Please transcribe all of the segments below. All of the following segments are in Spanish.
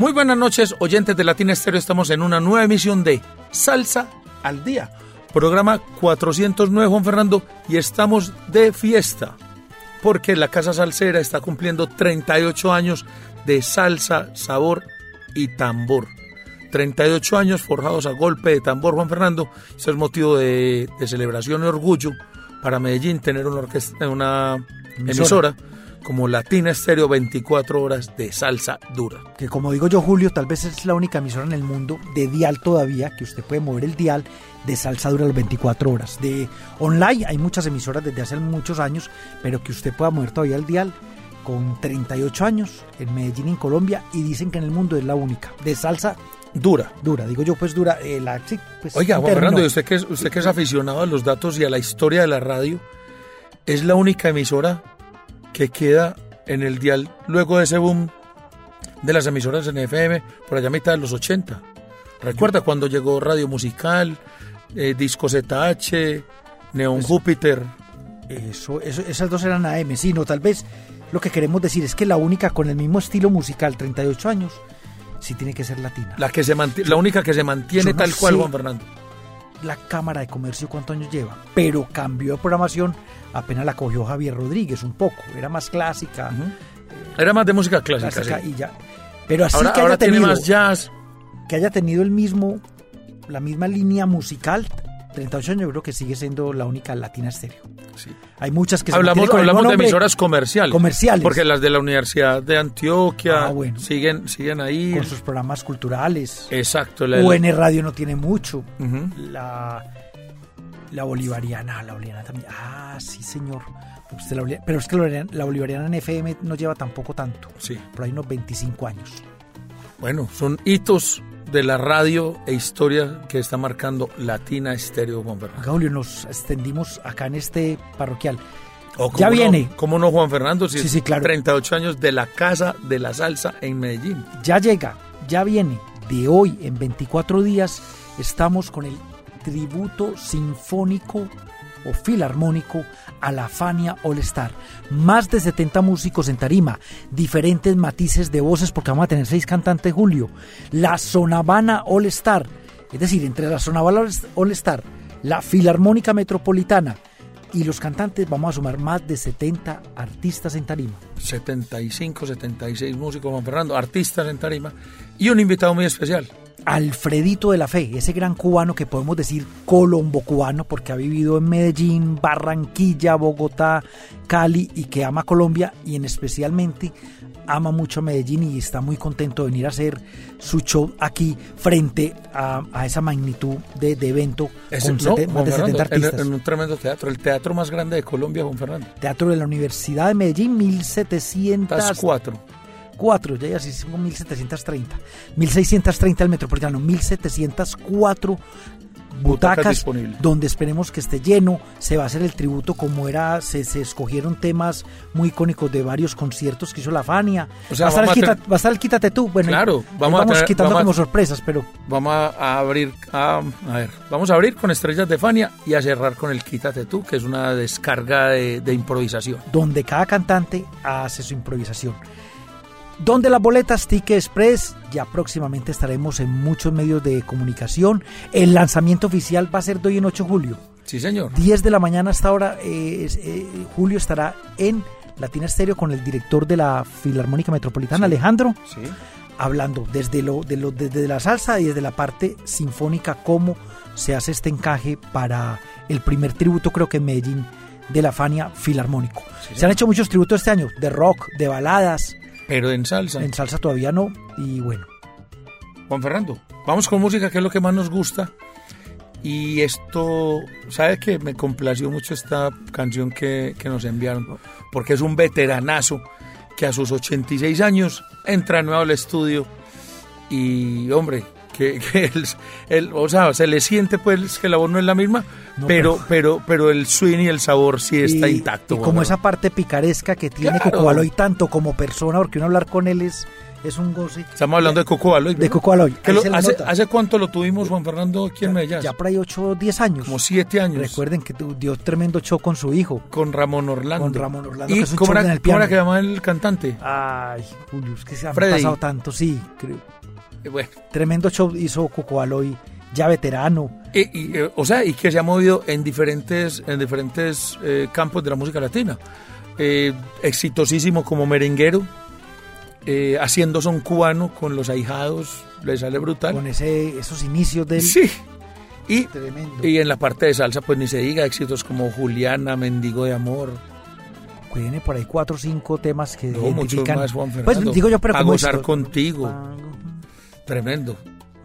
Muy buenas noches, oyentes de Latina Estéreo. Estamos en una nueva emisión de Salsa al Día, programa 409, Juan Fernando, y estamos de fiesta, porque la Casa Salsera está cumpliendo 38 años de salsa, sabor y tambor. 38 años forjados a golpe de tambor, Juan Fernando. Eso es motivo de, de celebración y orgullo para Medellín tener una, orquesta, una emisora como Latina Estéreo 24 horas de salsa dura. Que como digo yo, Julio, tal vez es la única emisora en el mundo de dial todavía, que usted puede mover el dial de salsa dura las 24 horas. De online hay muchas emisoras desde hace muchos años, pero que usted pueda mover todavía el dial con 38 años en Medellín, en Colombia, y dicen que en el mundo es la única. De salsa Dura. dura, digo yo, pues dura. eh, la, sí, pues, Oiga, Juan. Fernando, y usted que, es, usted que es aficionado a los datos y a la historia de la radio, es la única emisora que queda en el dial luego de ese boom de las emisoras en FM por allá a mitad de los 80. ¿Recuerda cuando llegó Radio Musical, eh, Disco ZH, Neon Júpiter? Eso, eso, esas dos eran AM, sí, no, tal vez lo que queremos decir es que la única con el mismo estilo musical, 38 años, sí tiene que ser latina. La, que se la única que se mantiene no tal cual, sé. Juan Fernando. La Cámara de Comercio, ¿cuántos años lleva? Pero cambió de programación, apenas la cogió Javier Rodríguez un poco, era más clásica, Era más de música clásica. clásica sí. y ya. Pero así Ahora, que, ahora haya tiene tenido, más jazz. que haya tenido el mismo, la misma línea musical, 38 años, yo creo que sigue siendo la única latina estéreo. Sí. Hay muchas que se Hablamos, mantienen con el hablamos de emisoras comerciales. Comerciales. Porque las de la Universidad de Antioquia Ah, bueno. siguen, siguen ahí. con sus programas culturales. Exacto. la- UN Radio no tiene mucho. La, la bolivariana, la bolivariana también. Ah, sí, señor. Boliv- pero es que la bolivariana, la bolivariana en FM no lleva tampoco tanto. Sí. Por ahí unos 25 años. Bueno, son hitos de la radio e historia que está marcando Latina Estéreo Juan Fernando. Julio, nos extendimos acá en este parroquial. Ya viene. ¿Cómo no, Juan Fernando? Si Sí, sí, claro. 38 años de la Casa de la Salsa en Medellín. Ya llega, ya viene. De hoy, en 24 días, estamos con el tributo sinfónico o filarmónico a la Fania All Star. Más de 70 músicos en tarima, diferentes matices de voces, porque vamos a tener seis cantantes, Julio. La Sonavana All Star, es decir, entre la Sonavana All Star, la Filarmónica Metropolitana y los cantantes, vamos a sumar más de 70 artistas en tarima. 75, 76 músicos, Juan Fernando, artistas en tarima y un invitado muy especial. Alfredito de la Fe, ese gran cubano que podemos decir colombo cubano porque ha vivido en Medellín, Barranquilla, Bogotá, Cali y que ama Colombia y en especialmente ama mucho Medellín y está muy contento de venir a hacer su show aquí frente a, a esa magnitud de, de evento con no, sete- más de 70 Fernando, en, artistas. en un tremendo teatro, el teatro más grande de Colombia, Juan Fernando. Teatro de la Universidad de Medellín, 1700 Estás cuatro. 4, ya ya sí son 1730. 1630 el metropolitano, 1704 Butacas butacas donde esperemos que esté lleno, se va a hacer el tributo como era, se, se escogieron temas muy icónicos de varios conciertos que hizo la Fania. O sea, va, a estar el vamos a va a estar el quítate tú, bueno, Claro, ahí vamos a quitando vamos a- como sorpresas, pero Vamos a, a abrir, a, a ver, vamos a abrir con Estrellas de Fania y a cerrar con el Quítate tú, que es una descarga de, de improvisación. donde cada cantante hace su improvisación. Donde las boletas Ticket Express, ya próximamente estaremos en muchos medios de comunicación. El lanzamiento oficial va a ser de hoy en 8 de julio. Sí, señor. 10 de la mañana hasta ahora, eh, eh, Julio estará en Latina Estéreo con el director de la Filarmónica Metropolitana, Alejandro, Sí. hablando desde, lo, de lo, desde la salsa y desde la parte sinfónica, cómo se hace este encaje para el primer tributo, creo que en Medellín, de la Fania Filarmónico. se han hecho muchos tributos este año, de rock, de baladas, Pero en salsa. en salsa todavía no, y bueno, Juan Fernando, vamos con música, que es lo que más nos gusta. Y esto, ¿sabe que Me complació mucho esta canción que, que nos enviaron, porque es un veteranazo que a sus 86 años entra nuevo al estudio y, hombre, que, que él- o sea, se le siente pues que la voz no es la misma, No, pero, pero, pero el swing y el sabor sí está y, intacto. y como bueno. esa parte picaresca que tiene Claro. Coco Baloy tanto como persona, porque uno hablar con él es, es un goce. Estamos hablando de Coco Baloy. De. Coco Baloy. Hace. ¿Hace cuánto lo tuvimos, Juan Fernando, aquí en Medellín? Ya por ahí 8 o 10 años. Como siete años. Recuerden que dio tremendo show con su hijo. Con Ramón Orlando. Con Ramón Orlando, ¿Y que es un cómo era, en el cómo era piano. que llamaba el cantante? Ay, Julio, es que se han Freddy. pasado tanto, sí. creo. Eh, Bueno, Tremendo show hizo Coco Baloy, ya veterano. y- y, eh, o sea, y que se ha movido en diferentes, en diferentes eh, campos de la música latina. Eh, exitosísimo como merenguero, eh, haciendo son cubano con los ahijados, le sale brutal. Con ese, esos inicios del Sí. Y, tremendo. y en la parte de salsa, pues ni se diga, éxitos como Juliana, Mendigo de Amor, Tiene por ahí cuatro o cinco temas que no, identifican. más, Juan pues digo yo, pero A gozar éxito. contigo, Ah, tremendo.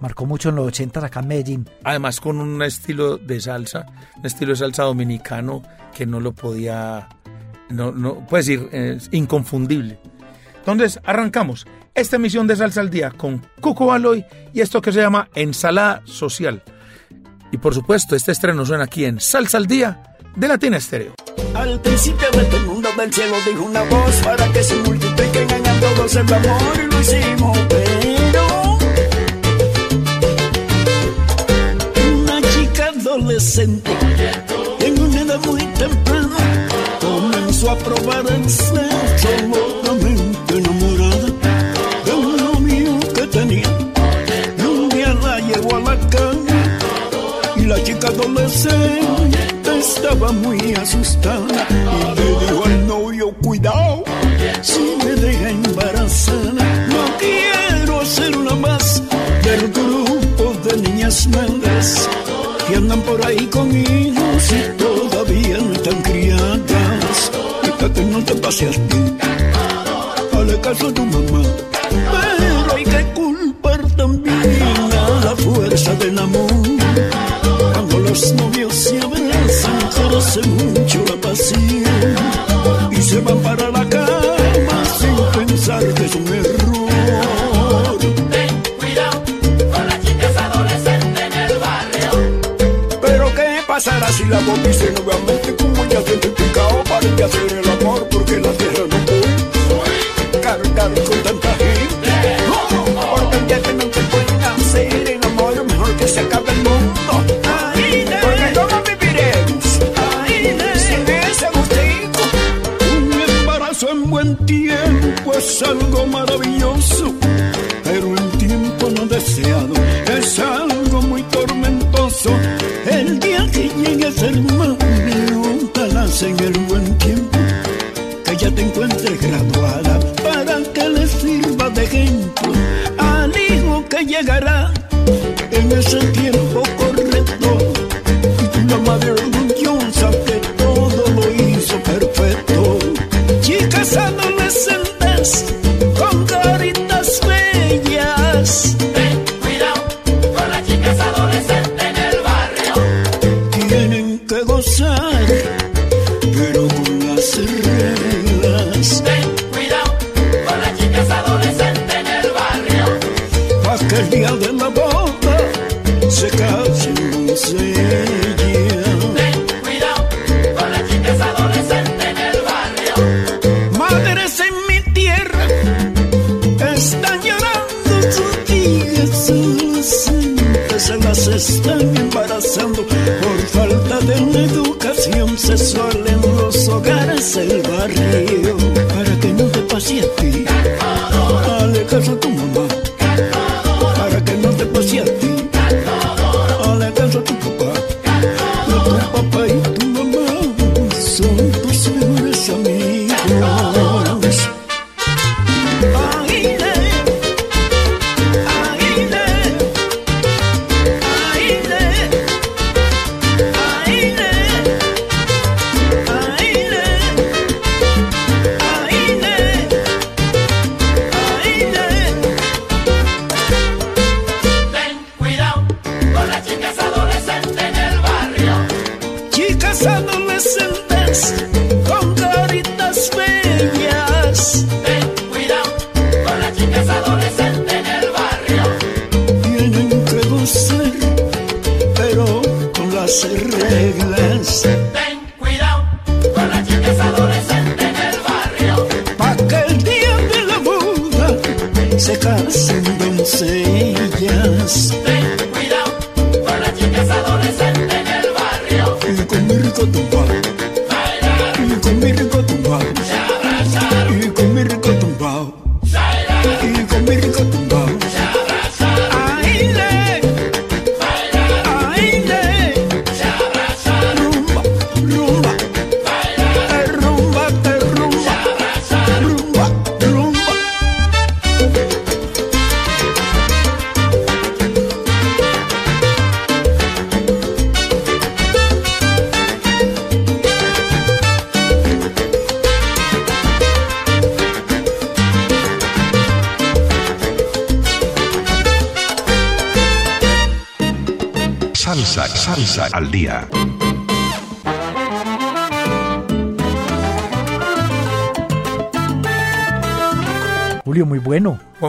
Marcó mucho en los 80 acá en Medellín. además con un estilo de salsa, un estilo de salsa dominicano que no lo podía, no, no puedes decir, es inconfundible. Entonces, arrancamos esta emisión de Salsa al Día con Cuco Baloy y esto que se llama Ensalada Social. Y por supuesto, este estreno suena aquí en Salsa al Día de Latina Estéreo. Al principio de todo el mundo del cielo dijo una voz para que se multipliquen a todos el amor y lo hicimos, pero adolescente en una edad muy temprana. Comenzó a probar el sexo locamente enamorada de un novio que tenía. Y un día la llevó a la cama y la chica adolescente estaba muy asustada y le dijo al novio cuidado si me deja embarazada no quiero ser una más del grupo de niñas madres que andan por ahí con hijos y todavía no están criadas fíjate no te pase a ti Hazle caso a tu mamá. Pero hay que culpar también a la fuerza del amor. Cuando los novios se abrazan, crece mucho la pasión. Pasará si la bomba dice nuevamente como ya siente picado para que hacer el amor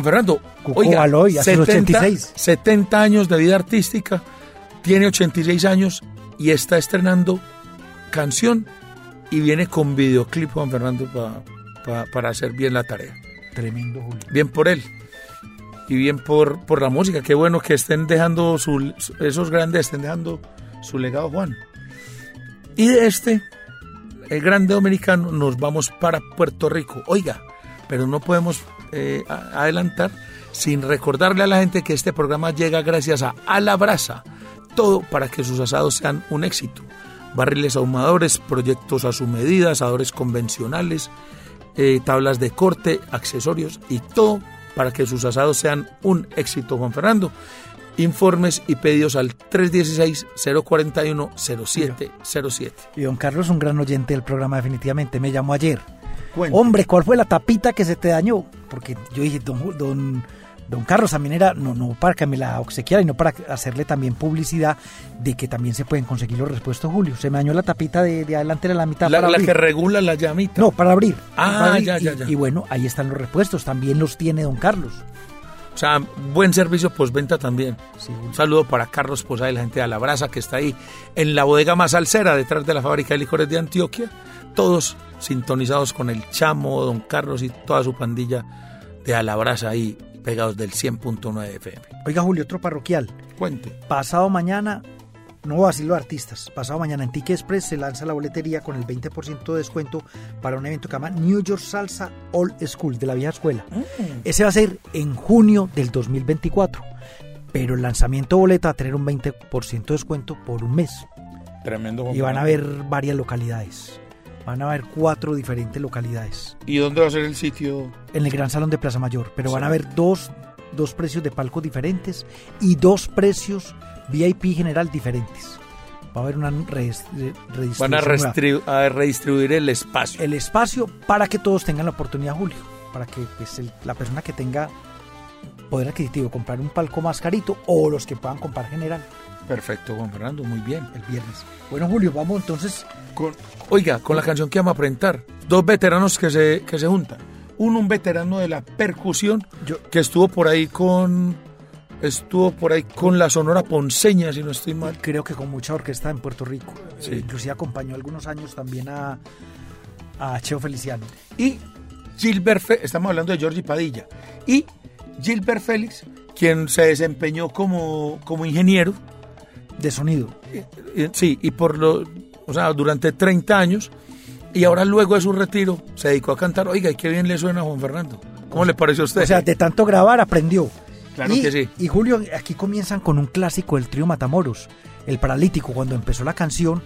Fernando, oiga, hace 86. 70 años de vida artística, tiene 86 años y está estrenando canción y viene con videoclip, Juan Fernando, pa- pa- para hacer bien la tarea. Tremendo, Julio. Bien por él y bien por, por la música. Qué bueno que estén dejando su, esos grandes, estén dejando su legado, Juan. Y de este, el grande dominicano, nos vamos para Puerto Rico. Oiga, pero no podemos eh, adelantar sin recordarle a la gente que este programa llega gracias a A la Brasa. Todo para que sus asados sean un éxito. Barriles ahumadores, proyectos a su medida, asadores convencionales, eh, tablas de corte, accesorios y todo para que sus asados sean un éxito, Juan Fernando. Informes y pedidos al 316-041-0707. Y don Carlos, un gran oyente del programa, definitivamente. Me llamó ayer. Cuente. Hombre, ¿cuál fue la tapita que se te dañó? Porque yo dije, don, don, don Carlos también era, no, no para que me la obsequiara, y no para hacerle también publicidad de que también se pueden conseguir los repuestos, Julio. Se me dañó la tapita de, de adelante de la mitad. La, para la abrir. que regula la llamita. No, para abrir. Ah, para abrir. ya, ya, Y- ya. Y, bueno, ahí están los repuestos, también los tiene don Carlos. O sea, buen servicio postventa también. Sí. Un saludo para Carlos Posada y la gente de La Brasa que está ahí en la bodega más alcera detrás de la fábrica de licores de Antioquia. Todos sintonizados con el Chamo, Don Carlos y toda su pandilla de Alabrasa ahí pegados del 100.9 FM. Oiga, Julio, otro parroquial. Cuente. Pasado mañana, no voy a decir los artistas, pasado mañana en Ticket Express se lanza la boletería con el 20% de descuento para un evento que se llama New York Salsa Old School, de la vieja escuela. Ese va a ser en junio del 2024, pero el lanzamiento de boleta va a tener un 20% de descuento por un mes. Tremendo. Y van a haber varias localidades. Van a haber cuatro diferentes localidades ¿Y dónde va a ser el sitio? en el Gran Salón de Plaza Mayor, pero van a haber dos, dos precios de palcos diferentes y dos precios VIP general diferentes. Va a haber una redistribución Van a, redistribuir el espacio. el espacio para que todos tengan la oportunidad, Julio, para que pues, el- la persona que tenga poder adquisitivo comprar un palco más carito o los que puedan comprar general Perfecto, Juan Fernando, muy bien. el viernes. Bueno, Julio, vamos entonces. Con- oiga, con la canción que vamos a presentar, dos veteranos que se, que se juntan. Uno, un veterano de la percusión, Yo- que estuvo por ahí con estuvo por ahí con la Sonora Ponceña, si no estoy mal. Creo que con mucha orquesta en Puerto Rico. Sí. Inclusive acompañó algunos años también a, a Cheo Feliciano. Y Gilbert Félix, estamos hablando de Giorgi Padilla, y Gilbert Félix, quien se desempeñó como, como ingeniero, De sonido. sí, y por lo, o sea, durante 30 años, y ahora luego de su retiro se dedicó a cantar. Oiga, ¿y qué bien le suena a Juan Fernando? ¿Cómo le pareció a usted? O sea, de tanto grabar aprendió. Claro y, que sí. Y Julio, aquí comienzan con un clásico del trío Matamoros, El Paralítico. Cuando empezó la canción,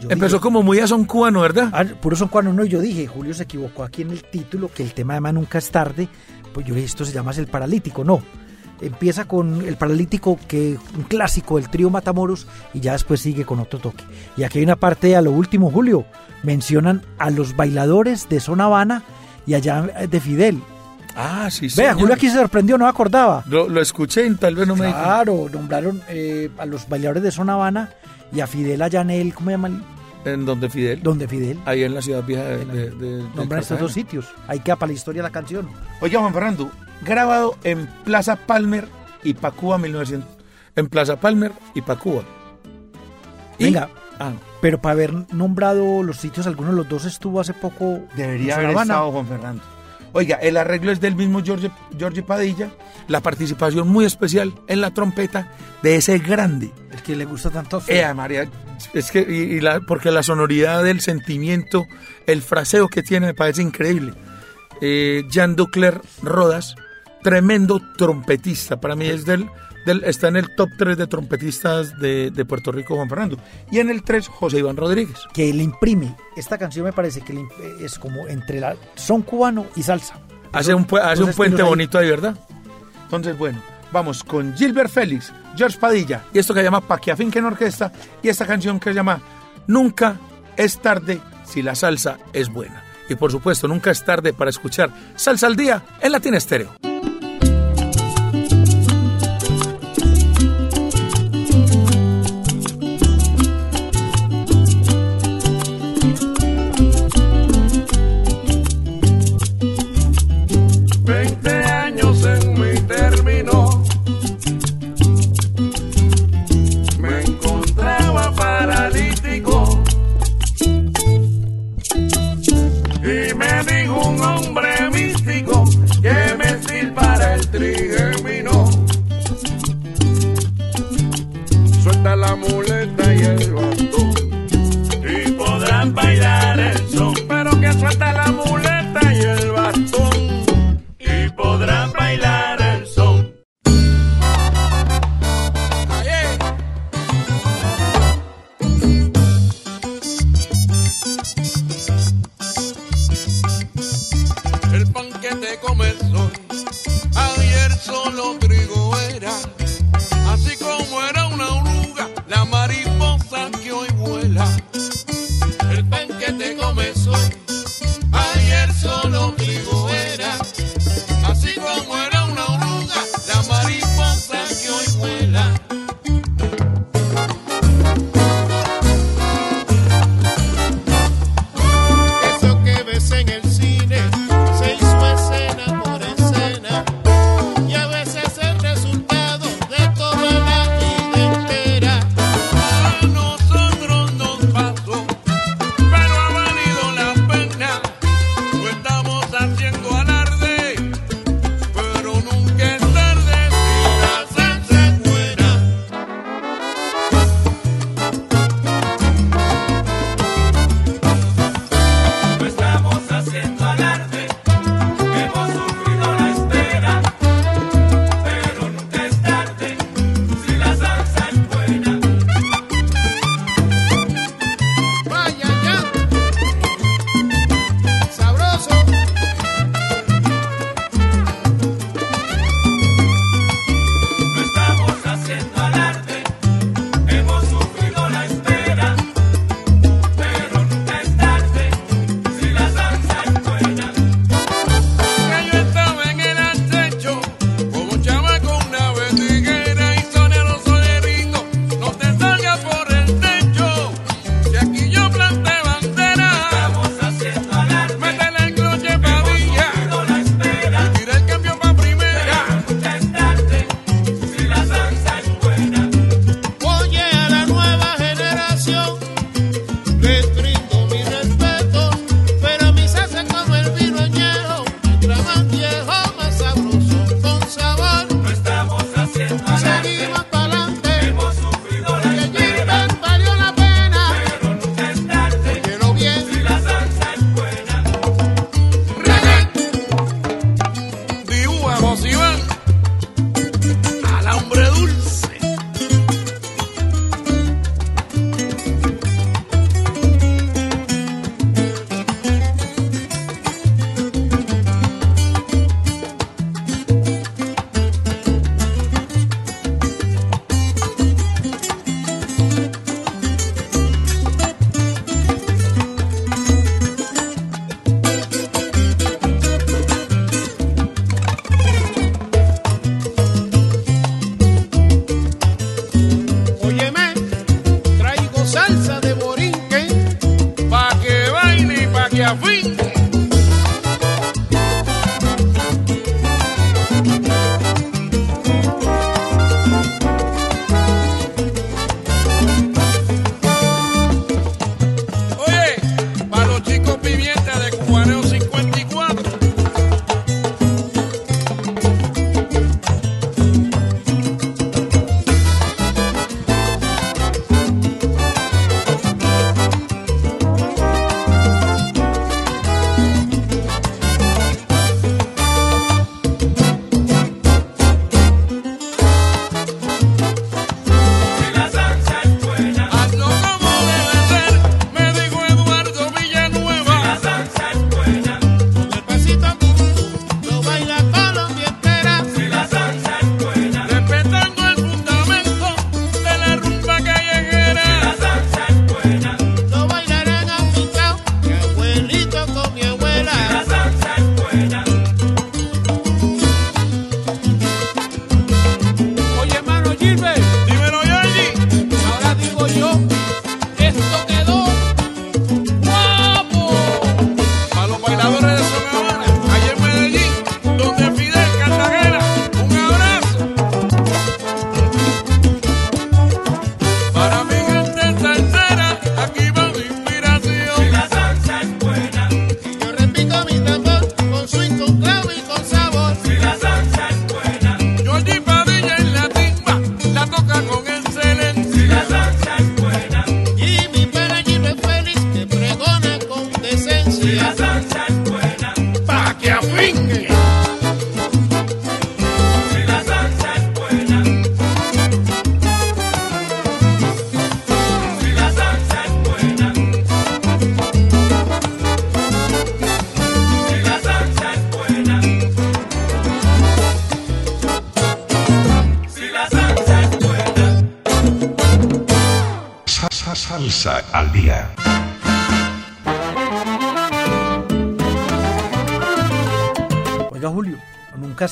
yo Empezó dije, como muy a son cubano, ¿verdad? Ah, puro son cuando no, y yo dije, Julio se equivocó aquí en el título, que el tema además nunca es tarde. Pues yo dije, esto se llama El Paralítico. No. Empieza con El Paralítico, que un clásico del trío Matamoros, y ya después sigue con otro toque. Y aquí hay una parte a lo último, Julio. Mencionan a los bailadores de Zona Habana y allá de Fidel. Ah, sí, sí. Vea, Julio aquí se sorprendió, no me acordaba. Lo, lo escuché y tal vez no me. Claro, nombraron eh, a los bailadores de Zona Habana y a Fidel allá en el, ¿cómo se llama? el- En donde Fidel. Donde Fidel. Ahí en la ciudad vieja de, de, de- de Nombran estos dos sitios. Ahí queda para la historia la canción. Oiga, Juan Fernando, grabado en Plaza Palmer y Pacuba 1900. En Plaza Palmer y Pacuba. Y- Venga, Ah, pero para haber nombrado los sitios, alguno de los dos estuvo hace poco debería haber Habana. estado Juan Fernando. Oiga, el arreglo es del mismo George, George Padilla, la participación muy especial en la trompeta de ese grande. El que le gusta tanto Eh, María, es que, y, y la, porque la sonoridad del sentimiento, el fraseo que tiene me parece increíble. Eh, Jean Ducler Rodas, tremendo trompetista, para mí es del, del- está en el top 3 de trompetistas de, de Puerto Rico, Juan Fernando. Y en el 3, José Iván Rodríguez. que le imprime. Esta canción me parece que es como entre la son cubano y salsa. Hace un, hace un puente bonito ahí, ¿verdad? Entonces, bueno, vamos con Gilbert Félix, George Padilla, y esto que se llama Pa' que afinquen orquesta, y esta canción que se llama Nunca es tarde si la salsa es buena. Y por supuesto, nunca es tarde para escuchar Salsa al Día en Latina Estéreo.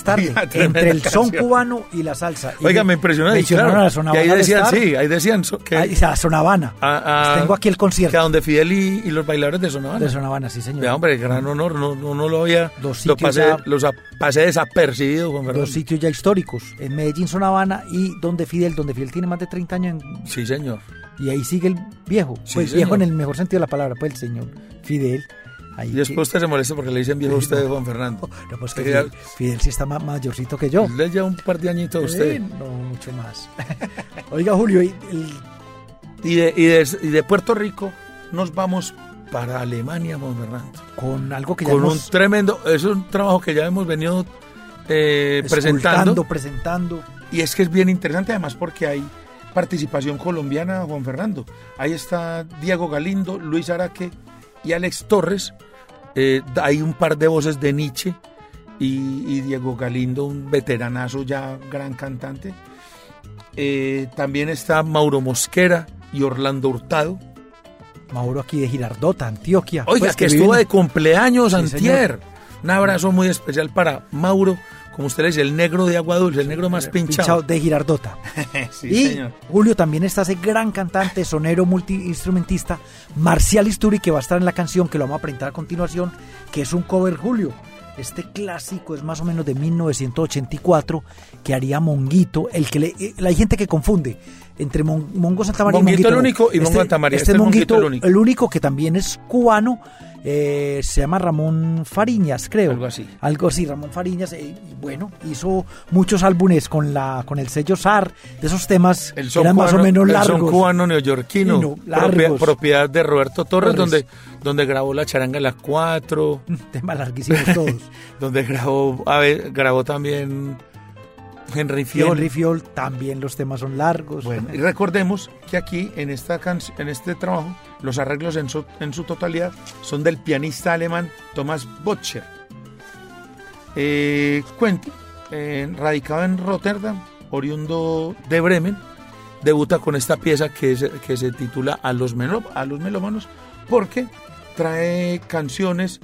Tarde. Oiga, Entre el son canción. cubano y la salsa. Y Oiga, me impresionó. y claro, a la zona que ahí decían, All Star. sí, ahí decían que... Ahí, a Zona Habana. a- a- Tengo aquí el Que a concierto donde Fidel y, y los bailadores de Sonora. de Zona Habana, sí, señor. Vea, hombre, gran honor, no, no, no lo había, Dos lo sitios pasé, ya- los pasé desapercibido, Juan Fernando. Dos sitios ya históricos, en Medellín, Zona Habana y donde Fidel, donde Fidel tiene más de 30 años en- Sí, señor. y ahí sigue el viejo. Sí, pues señor. viejo en el mejor sentido de la palabra, pues el señor Fidel. Ahí Y después usted se molesta porque le dicen viejo a usted, Juan Fernando. No, pues que Fidel, Fidel sí está más mayorcito que yo. Le lleva un par de añitos a usted. Eh, no, mucho más. Oiga, Julio, y el- Y de, y, de, y de Puerto Rico nos vamos para Alemania, Juan Fernando. con algo que ya Con un tremendo, es un trabajo que ya hemos venido eh, presentando. presentando. Y es que es bien interesante además porque hay participación colombiana, Juan Fernando. Ahí está Diego Galindo, Luis Araque y Alex Torres. Eh, hay un par de voces de Nietzsche y, y Diego Galindo, un veteranazo ya, gran cantante. Eh, también está Mauro Mosquera y Orlando Hurtado. Mauro aquí de Girardota, Antioquia. Oiga, Pues que viven- estuvo de cumpleaños Sí, antier. Un abrazo muy especial para Mauro, como usted le dice, el negro de agua dulce, el negro más pinchado. pinchado de Girardota. Sí, y señor. Julio también está ese gran cantante, sonero, multiinstrumentista, Marcial Isturi, que va a estar en la canción que lo vamos a presentar a continuación, que es un cover, Julio. Este clásico es más o menos de 1984, que haría Monguito, el que le, eh, hay gente que confunde entre Mon- Mongo Santa María Monguito y Monguito. el único y Mongo Santa María. Este, Este es Monguito, Monguito el único. el único que también es cubano, eh, se llama Ramón Fariñas, creo. Algo así. Algo así, Ramón Fariñas, eh, y bueno, hizo muchos álbumes con la con el sello SAR, de esos temas El son, eran más o menos el largos. son cubano neoyorquino, no, largos. propiedad de Roberto Torres, Torres. donde, donde grabó la charanga las cuatro, Temas larguísimos todos. donde grabó, a ver, grabó también Henry Fiol. Henry Fiol, también los temas son largos. Bueno, y recordemos que aquí en esta en este trabajo los arreglos en su, totalidad son del pianista alemán Thomas Botcher. Eh, Quentin, eh, radicado en Rotterdam, oriundo de Bremen, debuta con esta pieza que, se- que se titula A los, melo- a los melómanos porque trae canciones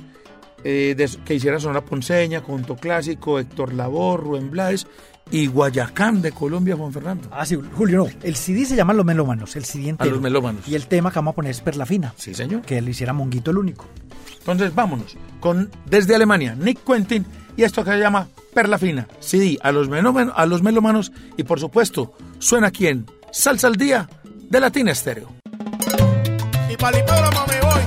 eh, de- que hiciera Sonora Ponceña, Conto Clásico, Héctor Labor, Rubén Blades y Guayacán de Colombia, Juan Fernando. Ah, sí, Julio, no. El CD se llama Los Melómanos, el CD entero. los Melómanos. Y el tema que vamos a poner es Perla Fina. Sí, señor. Que le hiciera Monguito el único. Entonces vámonos con desde Alemania, Nick Quentin y esto que se llama Perla Fina, CD a los, melómanos, a los melómanos y por supuesto suena aquí en Salsa al Día de Latina Estéreo. Y para el hipódromo me voy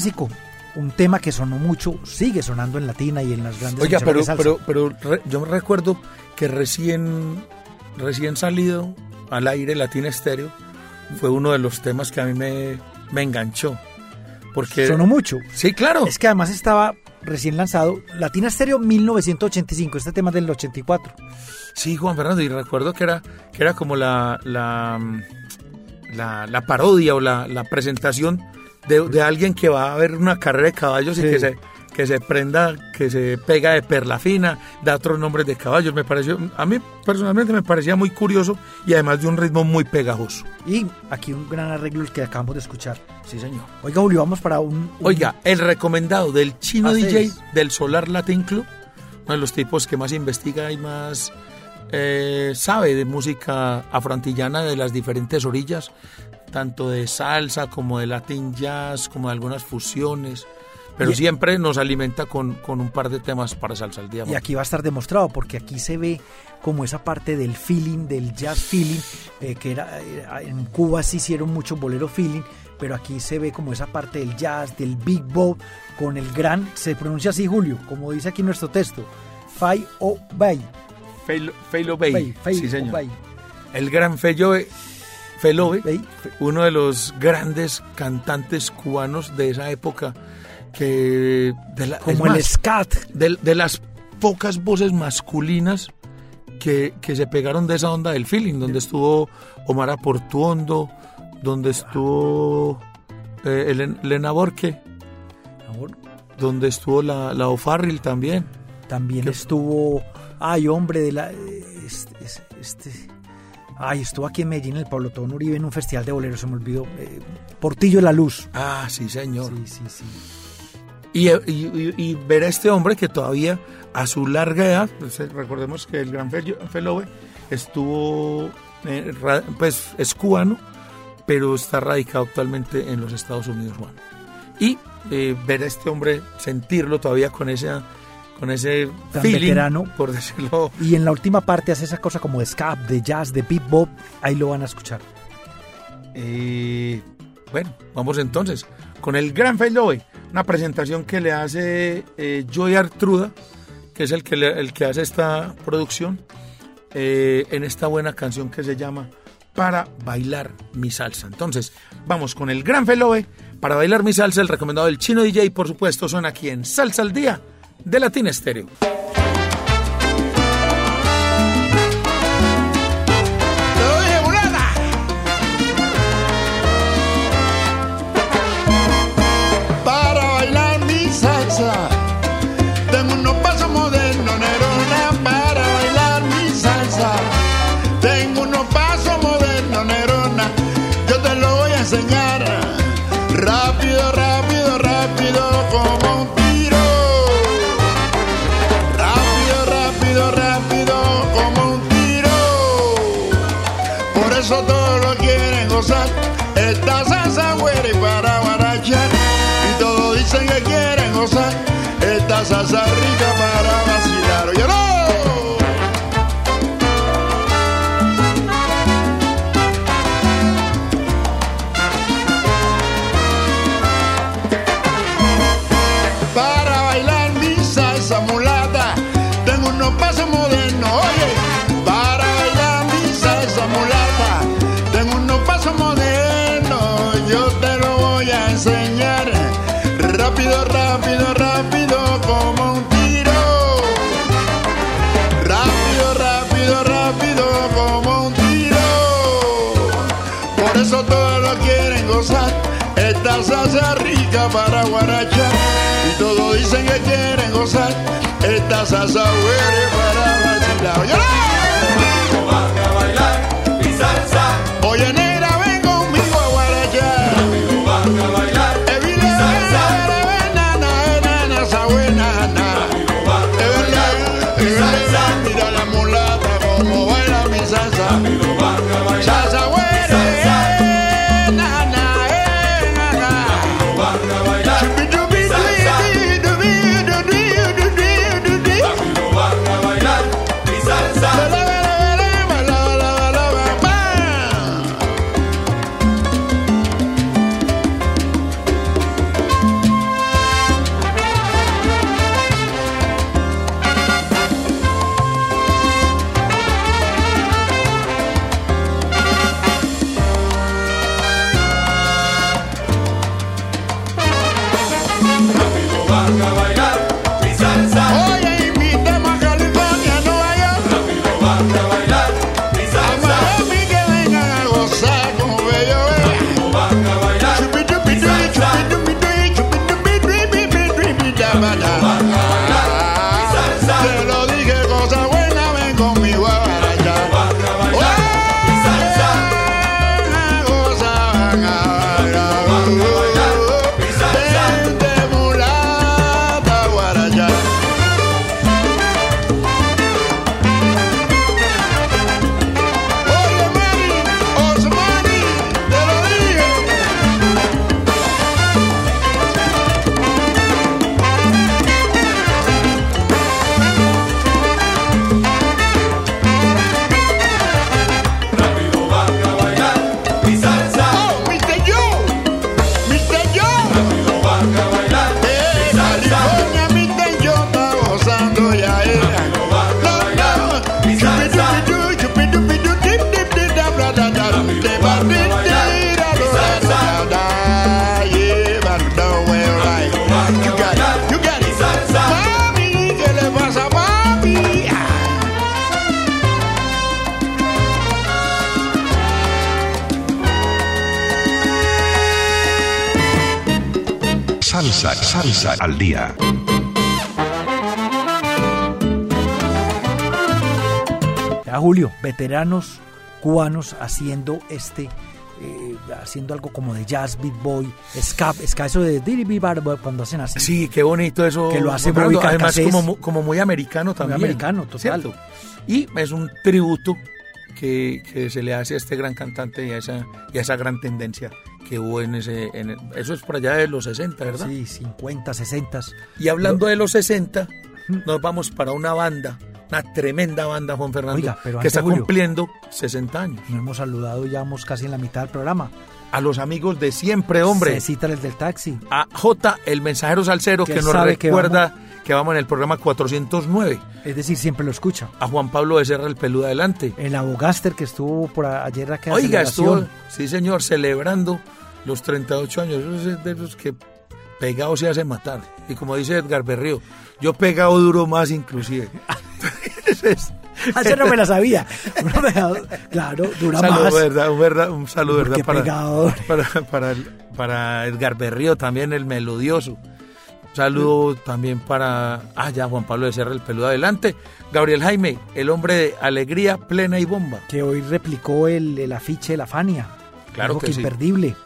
clásico, un tema que sonó mucho, sigue sonando en Latina y en las grandes Oiga, pero, pero, pero re- yo me recuerdo que recién, recién salido al aire Latina Estéreo fue uno de los temas que a mí me, me enganchó. Porque, Sonó mucho. Sí, claro. Es que además estaba recién lanzado Latina Stereo 1985, este tema del 84. Sí, Juan Fernando, y recuerdo que era, que era como la, la, la, la parodia o la, la presentación de, de alguien que va a ver una carrera de caballos y Sí. que se, que se prenda, que se pega de perla fina, da otros nombres de caballos. Me pareció, a mí personalmente me parecía muy curioso y además de un ritmo muy pegajoso. Y aquí un gran arreglo el que acabamos de escuchar. Sí, señor. Oiga, Julio, vamos para un... un- Oiga, el recomendado del chino Ah, DJ sí. del Solar Latin Club, uno de los tipos que más investiga y más eh, sabe de música afroantillana de las diferentes orillas, tanto de salsa como de Latin jazz, como de algunas fusiones, pero Y- siempre nos alimenta con, con un par de temas para salsa al día. Y aquí va a estar demostrado porque aquí se ve como esa parte del feeling, del jazz feeling, eh, que era en Cuba sí hicieron mucho bolero feeling, pero aquí se ve como esa parte del jazz, del big bop, con el gran, se pronuncia así Julio, como dice aquí nuestro texto, Fai O Bay. Feilo, Feilo Bay, Bay, Fai sí señor. El gran Felo Bay, Bay, Fe- uno de los grandes cantantes cubanos de esa época que de la- es como el scat. de, de las pocas voces masculinas que, que se pegaron de esa onda del feeling, donde estuvo Omar Portuondo, donde estuvo eh, Elen- Elena Borque, donde estuvo la, la O'Farrill también. También estuvo, ay hombre, de la, este- este- ay, estuvo aquí en Medellín, el Pablo Tón Uribe, en un festival de boleros, se me olvidó, eh, Portillo de la Luz. Ah, sí, señor. Sí, sí, sí. Y, y- ver a este hombre que todavía a su larga edad, pues, eh, recordemos que el gran Fel- Felowe estuvo, eh, pues es cubano, pero está radicado actualmente en los Estados Unidos, Juan. Y eh, ver a este hombre, sentirlo todavía con ese, con ese Tan feeling, veterano. por decirlo. Y en la última parte hace esa cosa como de scat, de jazz, de bebop, ahí lo van a escuchar. Eh, bueno, vamos entonces con el gran Felowe, una presentación que le hace eh, Joy Artruda, que es el que, le- el que hace esta producción, eh, en esta buena canción que se llama Para bailar mi salsa. Entonces, vamos con el gran Felowe, para bailar mi salsa, el recomendado del chino DJ, por supuesto, suena aquí en Salsa al Día de Latina Estéreo. Eso todos lo quieren gozar. Esta salsa güera y para guarachar. Y todos dicen que quieren gozar. Esta salsa rica para vacilar. Esta salsa rica para guarachar. Y todos dicen que quieren gozar. Esta salsa huele para vacilar. Veteranos cubanos haciendo este, eh, haciendo algo como de jazz, beat boy, ska, ska eso de cuando hacen así. Sí, qué bonito eso. Que lo hace. Bobby Además, como, como muy americano también. americano, total. ¿cierto? Y es un tributo que, que se le hace a este gran cantante y a esa, y a esa gran tendencia que hubo en ese. en eso es por allá de los 60, ¿verdad? Sí, 50, 60. Y hablando de los 60, nos vamos para una banda, una tremenda banda, Juan Fernando, Oiga, pero que está Julio. cumpliendo 60 años. No hemos saludado, ya vamos casi en la mitad del programa. A los amigos de siempre, hombre. Cecita el del taxi. A J, el mensajero salsero, Que nos que recuerda que vamos en el programa 409. Es decir, siempre lo escucha. A Juan Pablo de Serra, el peludo adelante. El abogaster que estuvo por ayer acá. Oiga, estuvo, sí señor, celebrando los 38 años. Eso es de esos que pegado se hace matar. Y como dice Edgar Berrío, yo pegado duro más inclusive. Entonces, no me la sabía. Me- claro, dura más. verdad, un, verdad, un saludo verdad para, para, para, el- para Edgar Berrío, también el melodioso. Un saludo también para, ah, ya, Juan Pablo de Serra, el peludo adelante. Gabriel Jaime, el hombre de alegría plena y bomba. Que hoy replicó el, el afiche de la Fania. Claro Algo que sí. imperdible.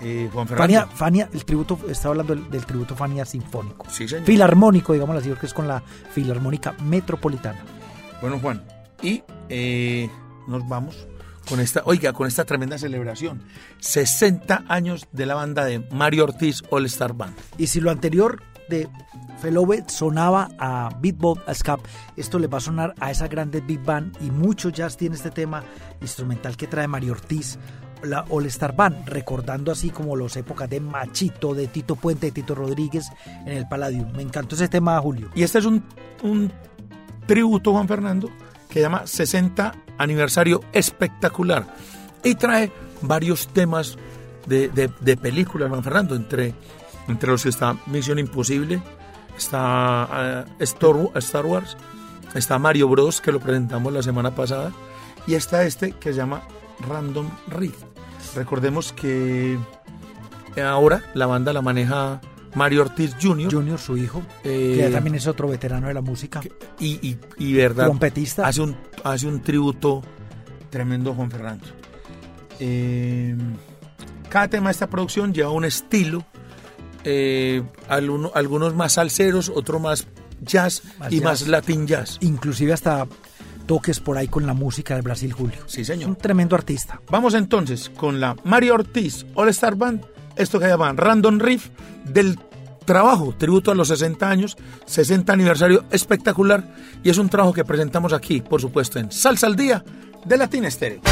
Eh, Juan Fernando. Fania, Fania, el tributo, estaba hablando del, del tributo Fania Sinfónico. Sí, señor. Filarmónico, digamos así, porque es con la Filarmónica Metropolitana. Bueno, Juan, y eh, nos vamos con esta, oiga, con esta tremenda celebración. 60 años de la banda de Mario Ortiz All Star Band. Y si lo anterior de Felobe sonaba a Beatbot, a Scap, esto le va a sonar a esa grande Big Band y mucho jazz tiene este tema instrumental que trae Mario Ortiz, la All Star Band, recordando así como las épocas de Machito, de Tito Puente, de Tito Rodríguez en el Palladium. Me encantó ese tema, Julio. Y este es un, tributo, Juan Fernando, que llama 60 aniversario espectacular. Y trae varios temas de, de- películas, Juan Fernando, entre, entre los que está Misión Imposible, está eh, Star, Wars, está Mario Bros, que lo presentamos la semana pasada, y está este que se llama Random Riff. Recordemos que ahora la banda la maneja Mario Ortiz Jr. Junior, su hijo, Eh, que ya también es otro veterano de la música. y, y, y verdad Trompetista. hace un hace un tributo tremendo a Juan Fernando Eh, cada tema de esta producción lleva un estilo eh, alguno- algunos más salseros otros más jazz Más y jazz. más latin jazz Inclusive hasta toques por ahí con la música del Brasil, Julio. sí Es un señor tremendo artista. vamos entonces con la Mario Ortiz All Star Band esto que llaman Random Riff del trabajo, tributo a los 60 años, 60 aniversario espectacular y es un trabajo que presentamos aquí, por supuesto, en Salsa al Día de Latin Stereo.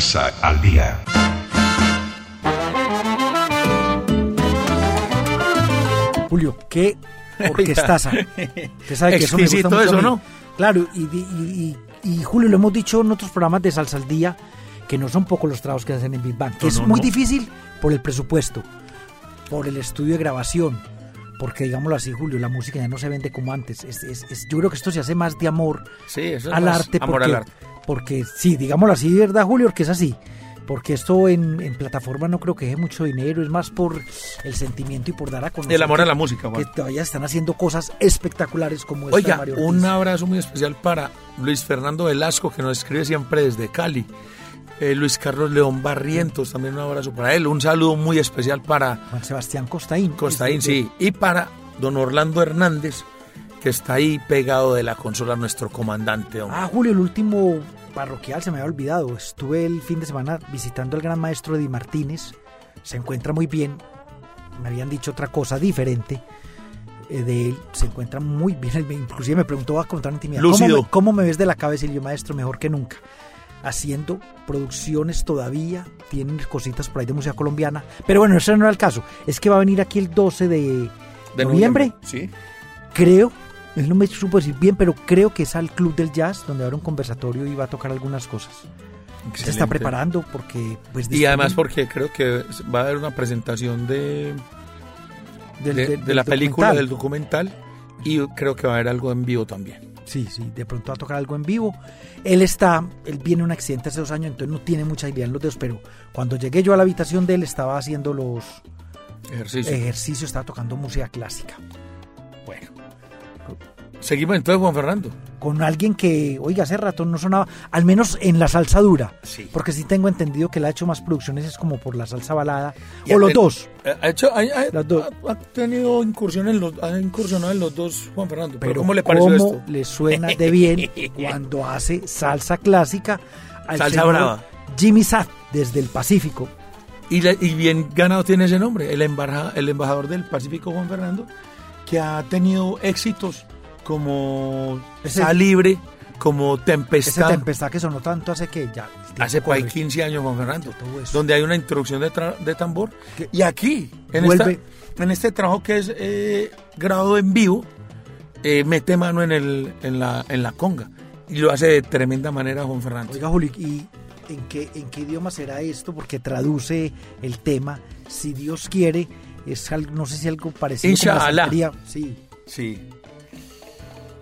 Salsa al día. Julio, qué orquestaza. Usted sabe que eso me gusta mucho a eso, mí. ¿no? Claro, y, y- y- y, Julio, lo hemos dicho en otros programas de Salsa al Día, que no son pocos los trabajos que hacen en Big Bang, que No, es no, muy no. difícil por el presupuesto, por el estudio de grabación, porque digámoslo así, Julio, la música ya no se vende como antes. Es- es- es- yo creo que esto se hace más de amor Sí, eso es al más arte. Amor porque, al arte. Porque sí, digámoslo así, ¿verdad, Julio? Porque es así. Porque esto en, en plataforma no creo que deje mucho dinero, es más por el sentimiento y por dar a conocer. El amor a la música. Que todavía están haciendo cosas espectaculares como esta Oiga, Mario un abrazo muy especial para Luis Fernando Velasco, que nos escribe siempre desde Cali. Eh, Luis Carlos León Barrientos, también un abrazo para él. Un saludo muy especial para Juan Sebastián Costaín. Costaín, sí. Y para don Orlando Hernández, que está ahí pegado de la consola, nuestro comandante. hombre. Ah, Julio, el último parroquial se me había olvidado. Estuve el fin de semana visitando al gran maestro Eddie Martínez. Se encuentra muy bien. Me habían dicho otra cosa diferente eh, de él. Se encuentra muy bien. Inclusive me preguntó a contar intimidad. ¿Cómo me, cómo me ves de la cabeza? Y yo, maestro, mejor que nunca. Haciendo producciones todavía. Tienen cositas por ahí de música colombiana. Pero bueno, ese no era el caso. Es que va a venir aquí el 12 de, de noviembre. Sí. creo, no me supo decir bien, pero creo que es al Club del Jazz, donde habrá un conversatorio y va a tocar algunas cosas. Se está preparando porque, pues, Y además porque creo que va a haber una presentación de, del- de, del- de del la película, del documental, y creo que va a haber algo en vivo también. Sí, sí, de pronto va a tocar algo en vivo. Él está, él viene un accidente hace dos años, entonces no tiene mucha idea en los dedos, pero cuando llegué yo a la habitación de él estaba haciendo los Ejercicio. ejercicios, estaba tocando música clásica. Seguimos entonces, Juan Fernando. Con alguien que, oiga, hace rato no sonaba, al menos en la salsa dura. Sí. Porque sí tengo entendido que él ha hecho más producciones, es como por la salsa balada. Y o los el- dos. Eh, Ha, hecho, ha, ha- Las dos. ha- tenido incursión en los, ha incursionado en los dos, Juan Fernando. Pero, Pero ¿cómo le pareció cómo esto? le suena de bien cuando hace salsa clásica al Salsa brava. Jimmy Satt desde el Pacífico. Y, y bien ganado tiene ese nombre, el, embaja- el embajador del Pacífico, Juan Fernando, que ha tenido éxitos como Ese- Sal Libre, como Tempestad. tempestad que sonó tanto hace que ya. tiempo Hace corre. 15 años, Juan Fernando, donde hay una introducción de, de tambor. Que- Y aquí, en, esta- en este trabajo que es eh, grabado en vivo, eh, mete mano en, el, en, la, en la conga. Y lo hace de tremenda manera, Juan Fernando. Oiga, Juli, ¿y en qué, en qué idioma será esto? Porque traduce el tema. Si Dios quiere, es algo, no sé si algo parecido. Inshallah. Sí. Sí.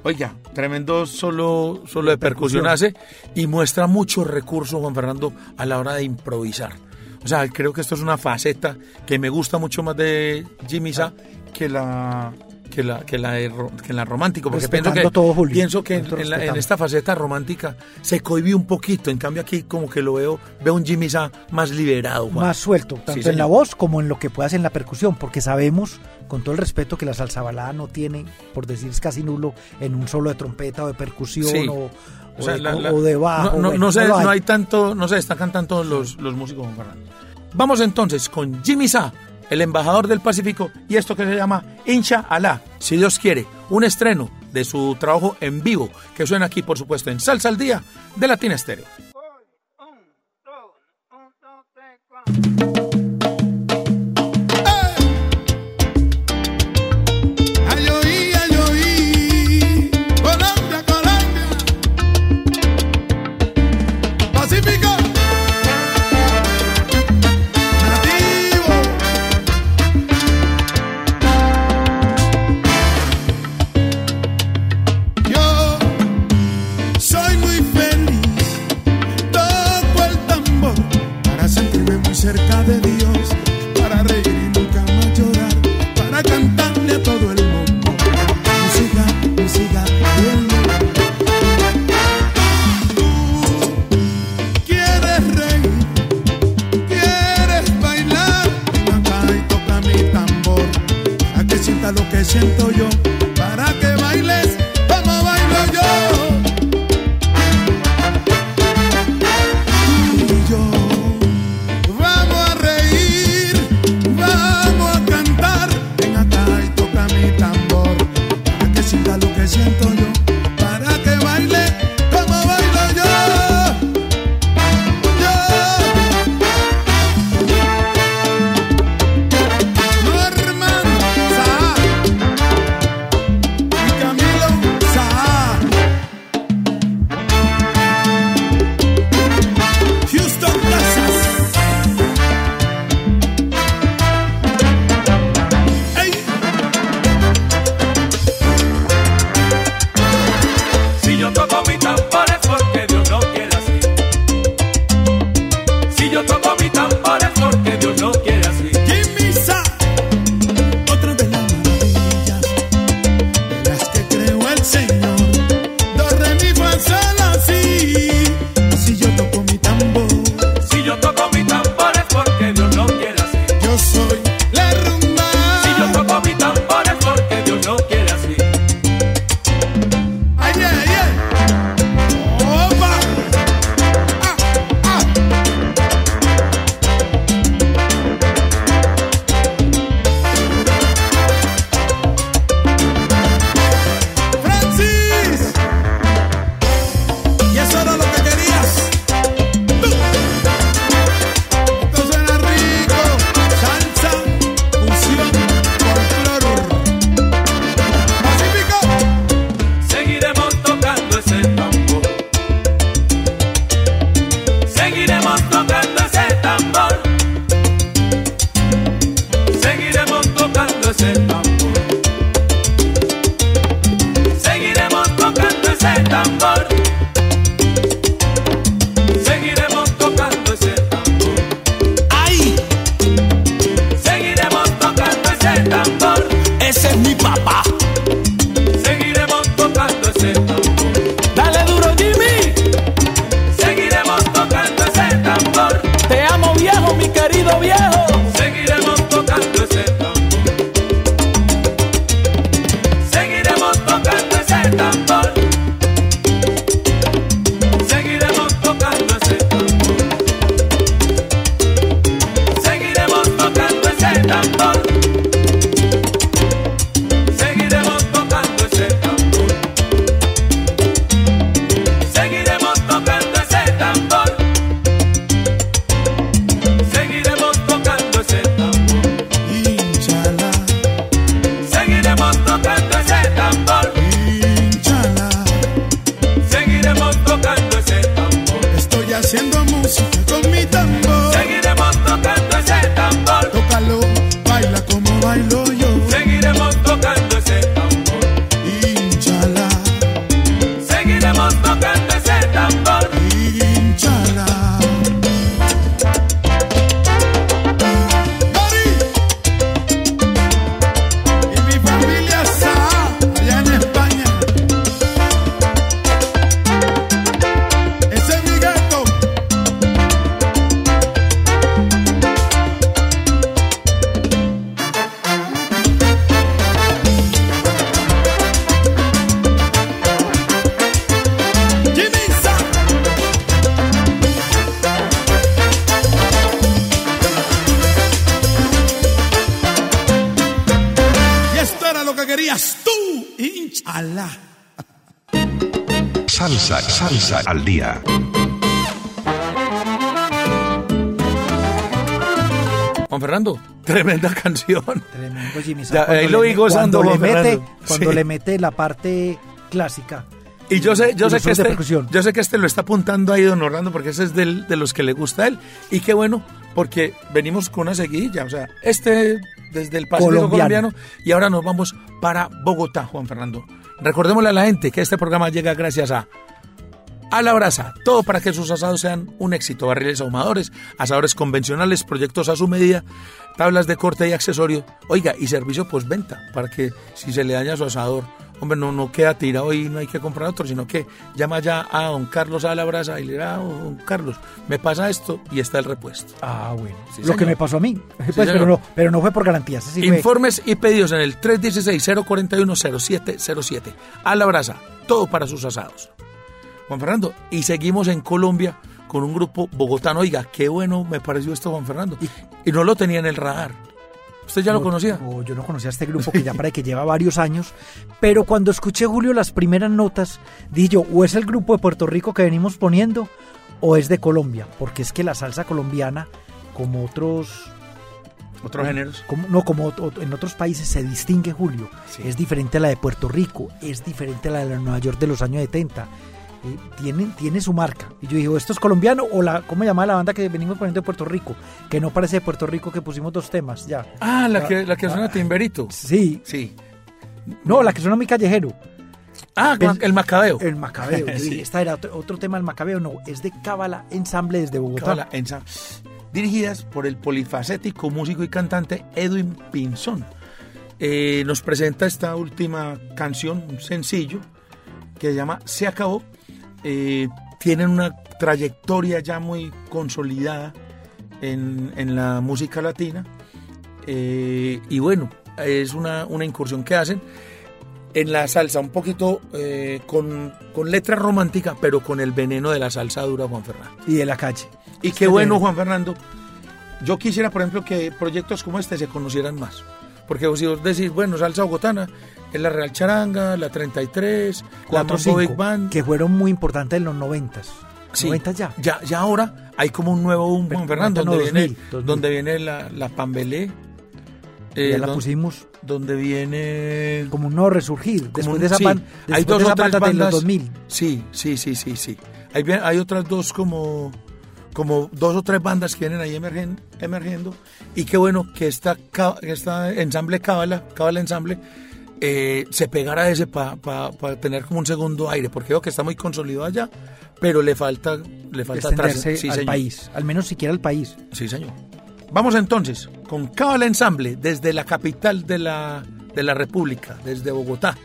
Oiga, tremendo solo, solo de percusión hace y muestra muchos recursos, Juan Fernando, a la hora de improvisar. O sea, creo que esto es una faceta que me gusta mucho más de Jimmy Sa que la que la que la, que la romántico porque pienso que todo, Julio. pienso que en, en la- en esta faceta romántica se cohibió un poquito en cambio aquí como que lo veo veo un Jimmy Sa más liberado Juan. Más suelto, tanto en señor. la voz como en lo que puede hacer en la percusión, porque sabemos, con todo el respeto, que la salsa balada no tiene, por decir es casi nulo, en un solo de trompeta o de percusión Sí. o, o O sea, de, la- la- o de bajo. No, no, bueno, no se- hay. no hay tanto, no se destacan tanto los, los músicos Juan Fernando. Vamos entonces con Jimmy Sa, el embajador del Pacífico, y esto que se llama Insha Allah, si Dios quiere, un estreno de su trabajo en vivo, que suena aquí, por supuesto, en Salsa al Día de Latina Estéreo. Ya, Cuando ahí lo vi gozando, Cuando le mete, cuando Sí. le mete la parte clásica. Y yo sé, yo sé que este, yo sé que este lo está apuntando ahí don Orlando porque ese es del- de los que le gusta a él. Y qué bueno, porque venimos con una seguidilla. O sea, este desde el Pacífico Colombiano. colombiano. y ahora nos vamos para Bogotá, Juan Fernando. Recordémosle a la gente que este programa llega gracias a a la brasa, todo para que sus asados sean un éxito. Barriles ahumadores, asadores convencionales, proyectos a su medida, tablas de corte y accesorio. Oiga, y servicio postventa, para que si se le daña su asador, hombre, no, no queda tirado y no hay que comprar otro, sino que llama ya a don Carlos a la brasa y le dirá, "Oh, don Carlos, me pasa esto y está el repuesto. Ah, bueno. Sí, lo que me pasó a mí. Pues, pero, no, pero no fue por garantías. así fue- Informes y pedidos en el 316-041-0707. A la brasa, todo para sus asados. Juan Fernando, y seguimos en Colombia con un grupo bogotano. Oiga, qué bueno me pareció esto, Juan Fernando. Y, no lo tenía en el radar. ¿Usted ya lo No, conocía? no, yo no conocía a este grupo que ya para que lleva varios años, pero cuando escuché Julio las primeras notas, dije yo, o es el grupo de Puerto Rico que venimos poniendo, o es de Colombia, porque es que la salsa colombiana, como otros Otros géneros. como- no, como en otros países se distingue Julio. Sí. Es diferente a la de Puerto Rico, es diferente a la de Nueva York de los años 70. Eh, tiene, tiene su marca. Y yo digo, ¿esto es colombiano o la, cómo se llama la banda que venimos poniendo de Puerto Rico? Que no parece de Puerto Rico, que pusimos dos temas ya. Ah, la que, la que suena Ah. Timberito. Sí, Sí. no, la que suena muy callejero. Ah, El- el Macabeo. El Macabeo. Yo Sí. dije, esta era otro, otro tema del Macabeo. No, es de Cábala Ensamble desde Bogotá. Cábala, ensa- dirigidas por el polifacético músico y cantante Edwin Pinzón. Eh, nos presenta esta última canción, un sencillo, que se llama Se acabó. Eh, tienen una trayectoria ya muy consolidada en, en la música latina. Eh, y bueno, es una, una incursión que hacen en la salsa, un poquito eh, con, con letra romántica, pero con el veneno de la salsa dura, Juan Fernando. Y de la calle. Y qué bueno, Juan Fernando. Yo quisiera, por ejemplo, que proyectos como este se conocieran más. Porque si vos decís, bueno, salsa bogotana, es la Real Charanga, la 33, la 4 Mambo Big Band. que fueron muy importantes en los noventas. Sí, 90 ya. ya. Ya ahora hay como un nuevo boom, Pero Fernando, 90 donde, viene, 2000, 2000. donde viene la, la Pambelé. eh, ya la don- pusimos Donde viene... como un nuevo resurgir. como Después un- de esa, sí, ban- hay dos de esa tres banda de bandas. los 2000. Sí, sí, sí, sí, sí. Hay, hay otras dos como, como dos o tres bandas que vienen ahí emergen- emergiendo. Y qué bueno que esta, esta ensamble Cábala, Cábala Ensamble, eh, se pegara ese para pa, tener como un segundo aire, porque veo que está muy consolidado allá, pero le falta, le falta al país, al menos siquiera al país. Sí, señor. Vamos entonces con Cabal Ensamble desde la capital de la, de la República, desde Bogotá.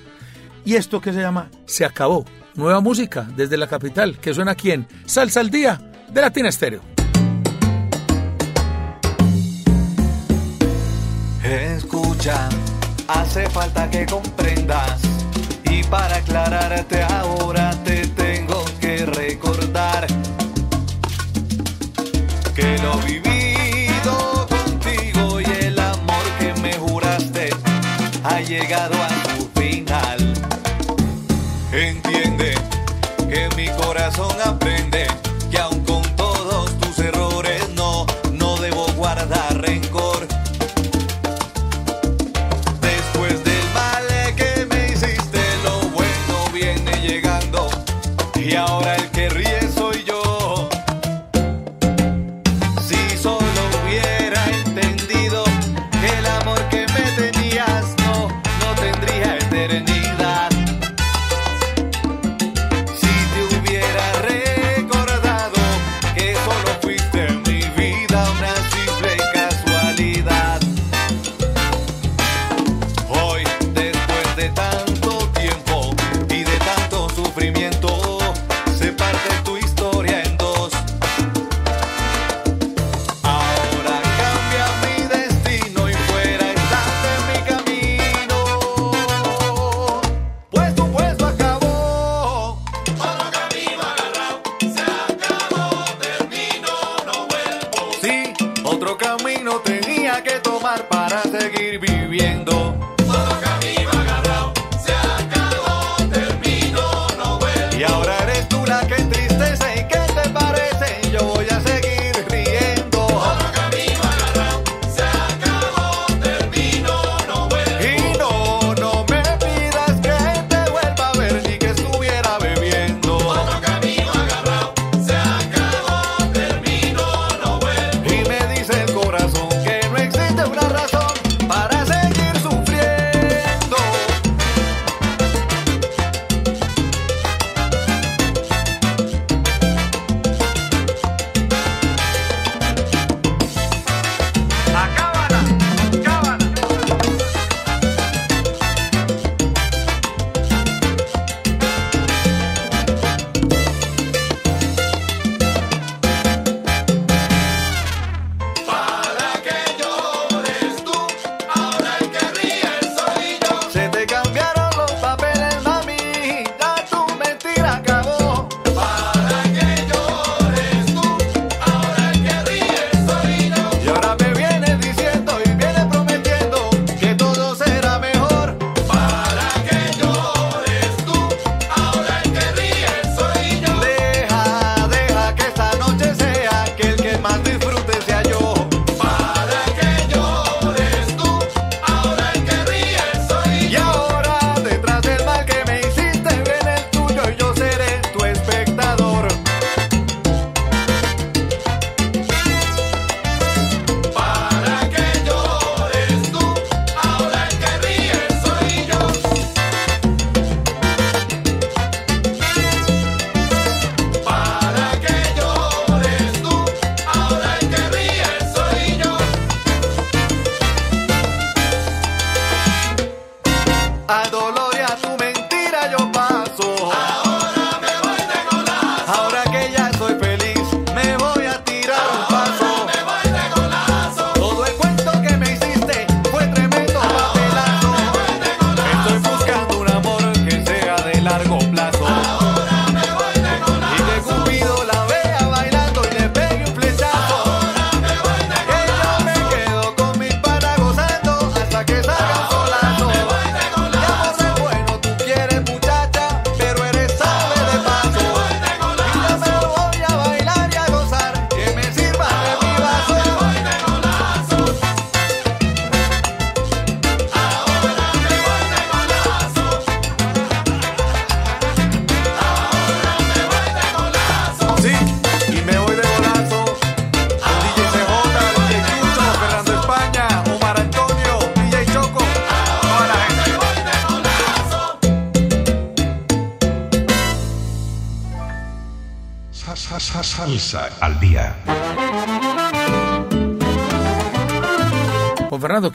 Y esto que se llama Se acabó. Nueva música desde la capital, que suena aquí en Salsa al Día de Latina Estéreo. Escucha hace falta que comprendas. Y para aclararte ahora te tengo que recordar que lo vivido contigo y el amor que me juraste ha llegado a su final. Entiende que mi corazón aprende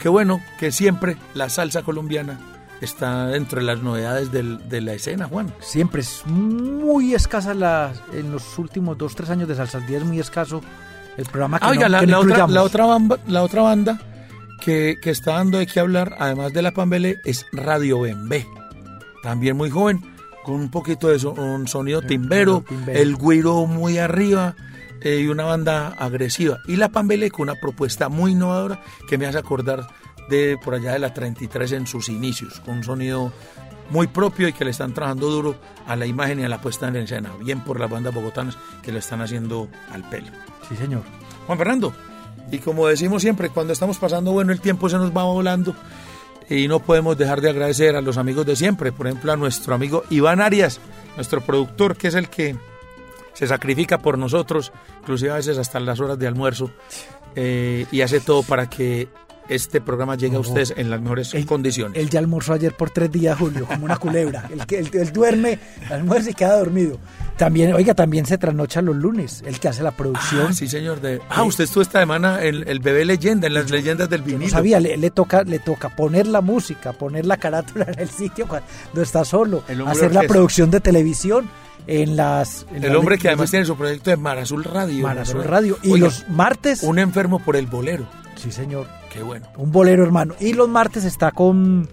qué bueno que siempre la salsa colombiana está dentro de las novedades del- de la escena, Juan. Siempre es muy escasa la, en los últimos dos, tres años de Salsa al Día es muy escaso el programa que Ah, oiga, no, la, que la otra, la, otra bamba- la otra banda que, que está dando de qué hablar, además de la Pambele, es Radio Bembe. También muy joven, con un poquito de so- un sonido timbero, timbero. el güiro muy arriba eh, y una banda agresiva. Y la Pambele con una propuesta muy innovadora que me hace acordar de por allá de la 33 en sus inicios, con un sonido muy propio y que le están trabajando duro a la imagen y a la puesta en escena. Bien por las bandas bogotanas que lo están haciendo al pelo. Sí, señor. Juan Fernando, y como decimos siempre, cuando estamos pasando bueno, el tiempo se nos va volando y no podemos dejar de agradecer a los amigos de siempre, por ejemplo a nuestro amigo Iván Arias, nuestro productor, que es el que se sacrifica por nosotros, inclusive a veces hasta las horas de almuerzo, eh, y hace todo para que este programa llegue a ustedes en las mejores condiciones. Él ya almorzó ayer por tres días, Julio, como una culebra. Él, que- él, él duerme, almuerza y queda dormido. También, oiga, también se trasnocha los lunes, el que hace la producción. Ah, sí, señor. De... Ah, usted estuvo esta semana en el bebé leyenda, en las leyendas del No vinilo. sabía, le, le toca, le toca poner la música, poner la carátula en el sitio cuando está solo, El hacer la producción de televisión en las... en El hombre que además tiene su proyecto de Mar Azul Radio. Mar Azul Eso es. Radio. Y Oiga, los martes... Un enfermo por el bolero. Sí, señor. Qué bueno. Un bolero, hermano. Y los martes está con...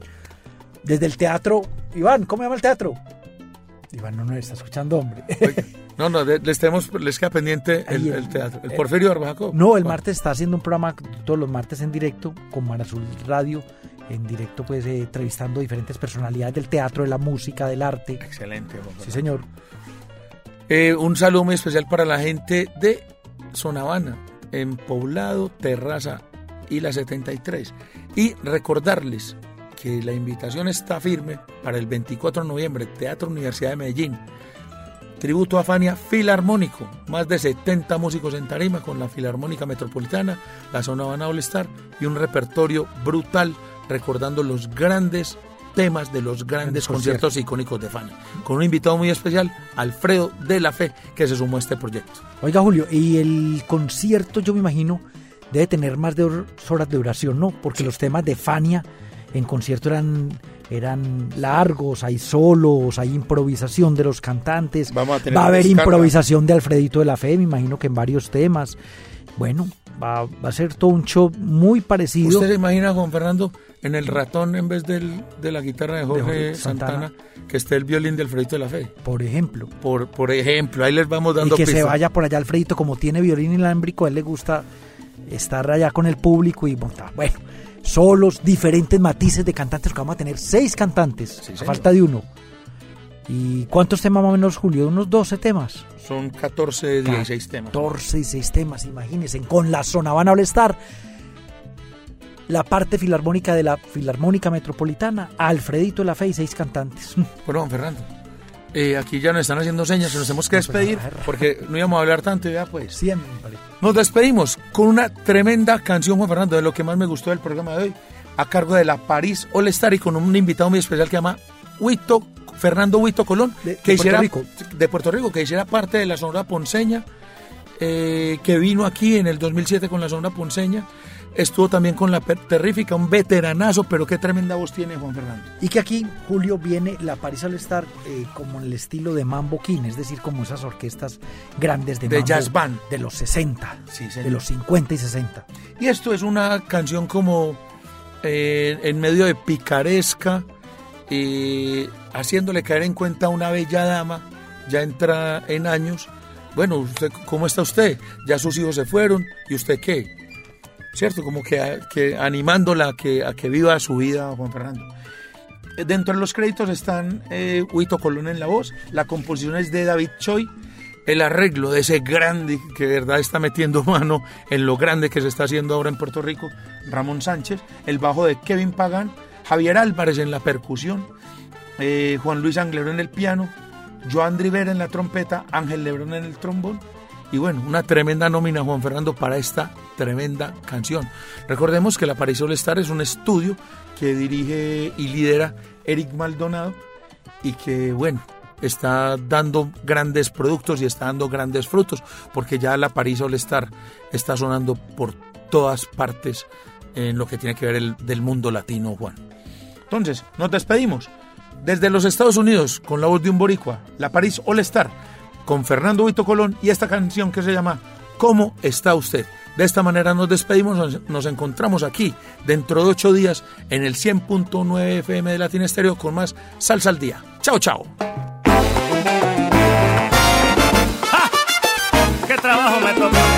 Desde el teatro... Iván, ¿cómo se llama el teatro? Iván no nos está escuchando, hombre. No, no, de- les, tenemos, les queda pendiente el, Ahí, el teatro. El eh, Porfirio Barbajaco. No, el martes está haciendo un programa todos los martes en directo con Mar Azul Radio, en directo pues eh, entrevistando diferentes personalidades del teatro, de la música, del arte. Excelente. Juan Sí, señor. Eh, un saludo muy especial para la gente de Sonavana, en Poblado, Terraza y la 73. Y recordarles que la invitación está firme para el 24 de noviembre, Teatro Universidad de Medellín. Tributo a Fania Filarmónico, más de 70 músicos en tarima con la Filarmónica Metropolitana, la Zona Habana All Star y un repertorio brutal recordando los grandes temas de los grandes conciertos icónicos de Fania. Con un invitado muy especial, Alfredo de la Fe, que se sumó a este proyecto. Oiga, Julio, y el concierto, yo me imagino, debe tener más de hor- horas de duración, ¿no? Porque los temas de Fania en concierto eran, eran largos, hay solos, hay improvisación de los cantantes. Vamos a tener va a haber descarga. improvisación de Alfredito de la Fe, me imagino que en varios temas. Bueno, va, va a ser todo un show muy parecido. ¿Usted se imagina, Juan Fernando, en el ratón en vez del, de la guitarra de Jorge, Jorge Santana, Santana. que esté el violín de Alfredito de la Fe? Por ejemplo. Por, por ejemplo, ahí les vamos Y dando que se vaya por allá Alfredito, como tiene violín inalámbrico, a él le gusta estar allá con el público y montar. Bueno, solos, diferentes matices de cantantes, que vamos a tener seis cantantes, a falta de uno. ¿Y cuántos temas más o menos, Julio? Unos 12 temas. Son 14, 16 temas. 14 y 6 temas, imagínense, con la zona van a estar la parte filarmónica de la Filarmónica Metropolitana, Alfredito la Fe y seis cantantes. Bueno, Juan Fernando, eh, aquí ya nos están haciendo señas, nos tenemos que despedir porque no íbamos a hablar tanto y ya pues. Siempre. Nos despedimos con una tremenda canción, Juan Fernando, de lo que más me gustó del programa de hoy, a cargo de la París All Star y con un invitado muy especial que se llama Huito, Fernando Huito Colón, De- que Puerto hiciera, Rico. de Puerto Rico, que hiciera parte de la Sonora Ponceña, eh, que vino aquí en el 2007 con la Sonora Ponceña. Estuvo también con la Terrífica, un veteranazo, pero qué tremenda voz tiene Juan Fernando. Y que aquí, Julio, viene la Paris All Star eh, como en el estilo de Mambo King, es decir, como esas orquestas grandes de, De mambo jazz band. de los 60, Sí, señor. de los 50 y 60. Y esto es una canción como eh, en medio de picaresca, eh, haciéndole caer en cuenta a una bella dama, ya entra en años. Bueno, ¿cómo está usted? Ya sus hijos se fueron, ¿y usted qué? ¿Cierto? Como que, que animándola a que, a que viva su vida, Juan Fernando. Eh, Dentro de los créditos están eh, Huito Colón en la voz, la composición es de David Choi, el arreglo de ese grande que de verdad está metiendo mano en lo grande que se está haciendo ahora en Puerto Rico, Ramón Sánchez, el bajo de Kevin Pagán, Javier Álvarez en la percusión, eh, Juan Luis Anglero en el piano, Joan Rivera en la trompeta, Ángel Lebrón en el trombón. Y bueno, una tremenda nómina, Juan Fernando, para esta tremenda canción. Recordemos que La París All Star es un estudio que dirige y lidera Eric Maldonado y que, bueno, está dando grandes productos y está dando grandes frutos, porque ya La París All Star está sonando por todas partes en lo que tiene que ver el, del mundo latino, Juan. Entonces, nos despedimos. Desde los Estados Unidos, con la voz de un boricua, la París All Star, con Fernando Vito Colón y esta canción que se llama ¿Cómo está usted? De esta manera nos despedimos, nos encontramos aquí dentro de ocho días en el 100.9 FM de Latin Estéreo con más Salsa al Día. Chao, chao. ¡Ja! ¡Qué trabajo me tocó!